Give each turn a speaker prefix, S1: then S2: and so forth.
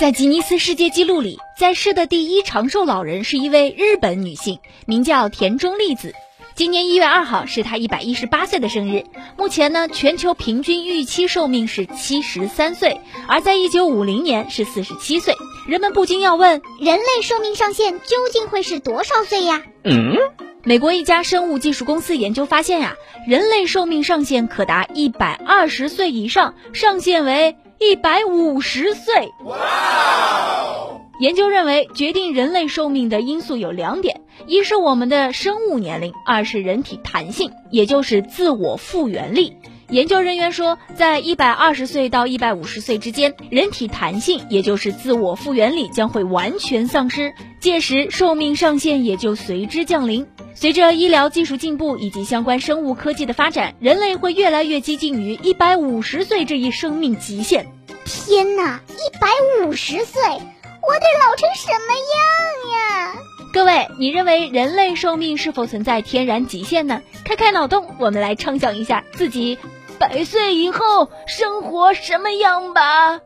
S1: 在吉尼斯世界纪录里，在世的第一长寿老人是一位日本女性，名叫田中利子。今年一月二号是她一百一十八岁的生日。目前呢，全球平均预期寿命是七十三岁，而在一九五零年是四十七岁。人们不禁要问：
S2: 人类寿命上限究竟会是多少岁呀？
S1: 嗯，美国一家生物技术公司研究发现呀，人类寿命上限可达一百二十岁以上，上限为。一百五十岁。研究认为，决定人类寿命的因素有两点：一是我们的生物年龄，二是人体弹性，也就是自我复原力。研究人员说，在一百二十岁到一百五十岁之间，人体弹性，也就是自我复原力将会完全丧失，届时寿命上限也就随之降临。随着医疗技术进步以及相关生物科技的发展，人类会越来越接近于一百五十岁这一生命极限。
S2: 天哪，一百五十岁，我得老成什么样呀？
S1: 各位，你认为人类寿命是否存在天然极限呢？开开脑洞，我们来畅想一下自己百岁以后生活什么样吧。